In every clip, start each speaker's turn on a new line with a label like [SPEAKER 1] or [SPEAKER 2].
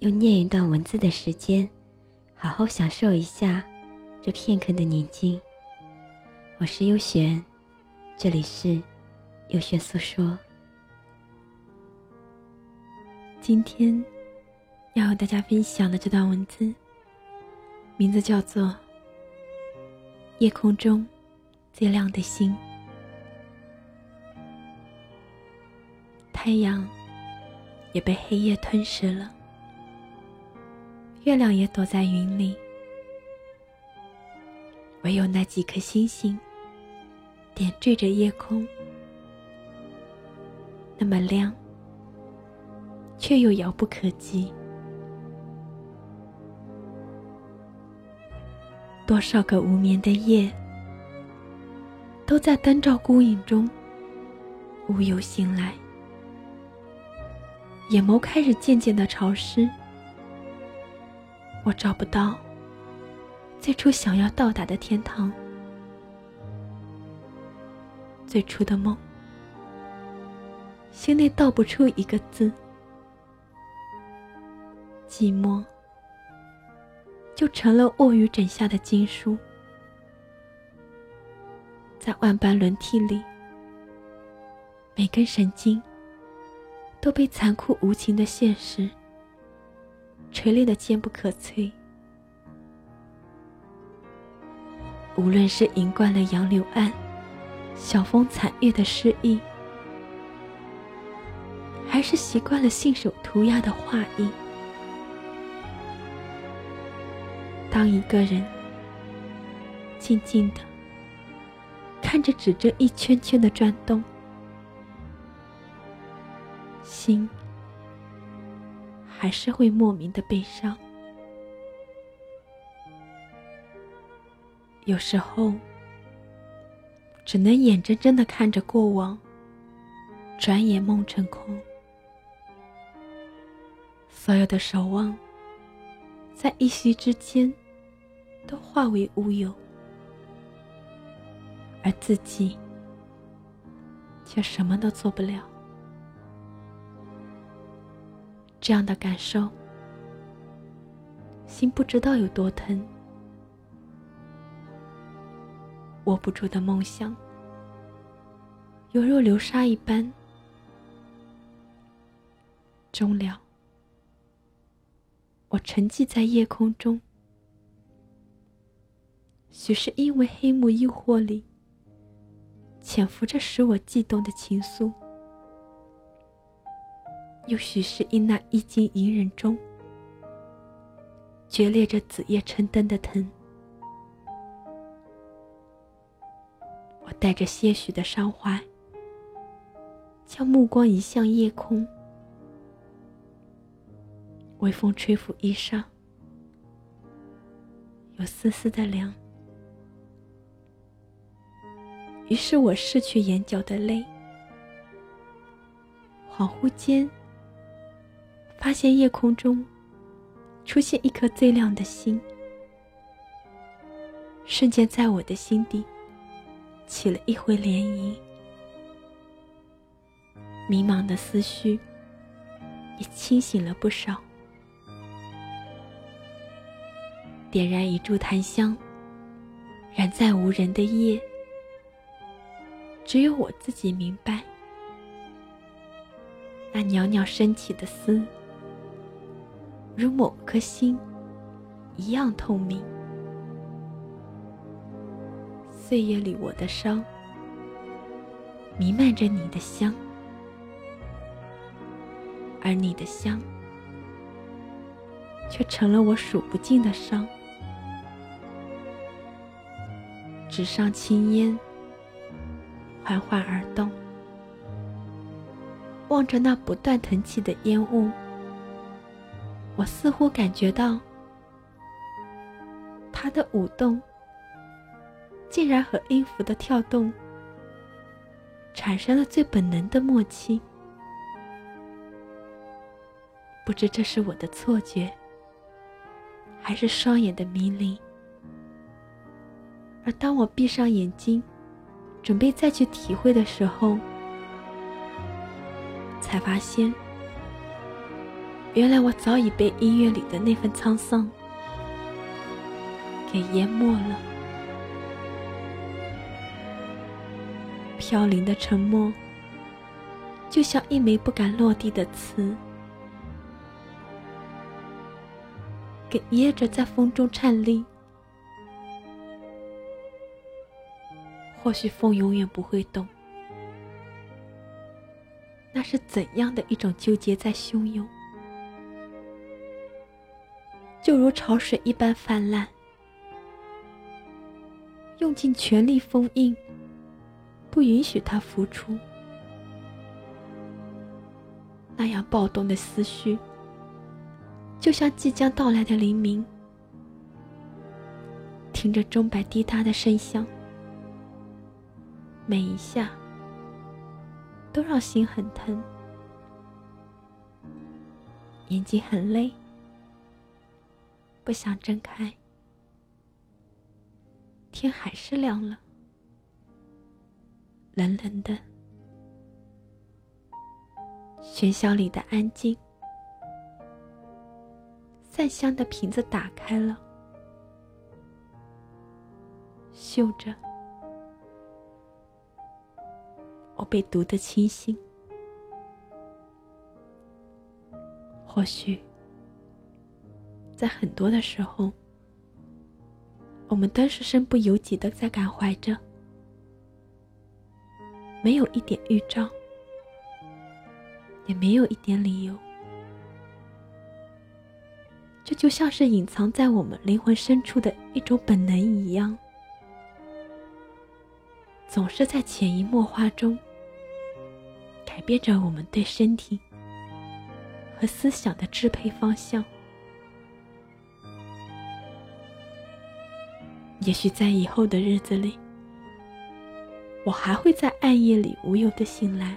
[SPEAKER 1] 用念一段文字的时间，好好享受一下这片刻的宁静。我是优璇，这里是优璇诉说。今天要和大家分享的这段文字，名字叫做《夜空中最亮的星》。太阳也被黑夜吞噬了。月亮也躲在云里，唯有那几颗星星点缀着夜空，那么亮，却又遥不可及。多少个无眠的夜，都在灯照孤影中无由醒来，眼眸开始渐渐的潮湿。我找不到最初想要到达的天堂，最初的梦，心内道不出一个字，寂寞就成了卧于枕下的经书，在万般轮替里，每根神经都被残酷无情的现实。锤炼的坚不可摧。无论是饮惯了杨柳岸，晓风残月的诗意，还是习惯了信手涂鸦的画意，当一个人静静的看着指针一圈圈的转动，心。还是会莫名的悲伤。有时候，只能眼睁睁的看着过往，转眼梦成空。所有的守望，在一夕之间，都化为乌有，而自己，却什么都做不了。这样的感受，心不知道有多疼。握不住的梦想，犹若流沙一般。终了，我沉寂在夜空中，许是因为黑幕诱惑里，潜伏着使我悸动的情愫。又许是因那一经隐忍中，决裂着子夜成灯的疼。我带着些许的伤怀，将目光移向夜空。微风吹拂衣裳，有丝丝的凉。于是我拭去眼角的泪，恍惚间。发现夜空中出现一颗最亮的星，瞬间在我的心底起了一回涟漪，迷茫的思绪也清醒了不少。点燃一柱檀香，燃在无人的夜，只有我自己明白，那袅袅升起的丝。如某颗心一样透明。岁月里，我的伤弥漫着你的香，而你的香却成了我数不尽的伤。纸上青烟缓缓而动，望着那不断腾起的烟雾。我似乎感觉到，它的舞动，竟然和音符的跳动产生了最本能的默契。不知这是我的错觉，还是双眼的迷离。而当我闭上眼睛，准备再去体会的时候，才发现，原来我早已被音乐里的那份沧桑给淹没了。飘零的沉默，就像一枚不敢落地的刺。给噎着，在风中颤栗。或许风永远不会懂，那是怎样的一种纠结在汹涌，就如潮水一般泛滥，用尽全力封印，不允许它浮出。那样暴动的思绪。就像即将到来的黎明，听着钟摆滴答的声响，每一下都让心很疼，眼睛很累，不想睁开。天还是亮了，冷冷的，喧嚣里的安静。散香的瓶子打开了，嗅着，我被毒得清醒。或许，在很多的时候，我们都是身不由己的在感怀着，没有一点预兆，也没有一点理由。这就像是隐藏在我们灵魂深处的一种本能一样，总是在潜移默化中改变着我们对身体和思想的支配方向。也许在以后的日子里，我还会在暗夜里无忧的醒来，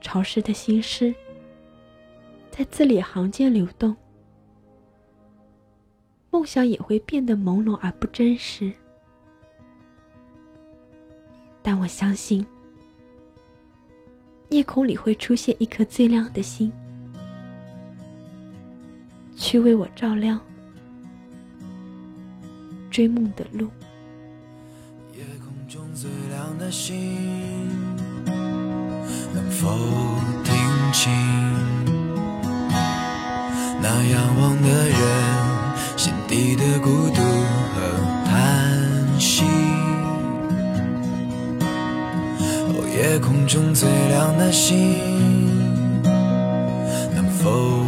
[SPEAKER 1] 潮湿的心事。在字里行间流动，梦想也会变得朦胧而不真实。但我相信，夜空里会出现一颗最亮的星，去为我照亮追梦的路。
[SPEAKER 2] 夜空中最亮的星，能否听清？那仰望的人心底的孤独和叹息。哦，夜空中最亮的星，能否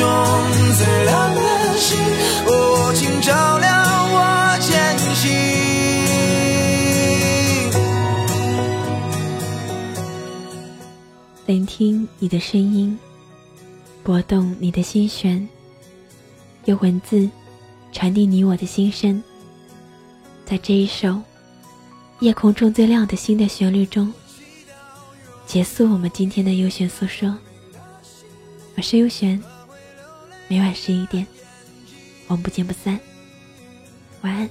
[SPEAKER 2] 中最亮的星，哦，请照亮我前行。
[SPEAKER 1] 聆听你的声音，拨动你的心弦，用文字传递你我的心声。在这一首《夜空中最亮的星》的旋律中，结束我们今天的优选诉说。我是优璇，每晚十一点，我们不见不散。晚安。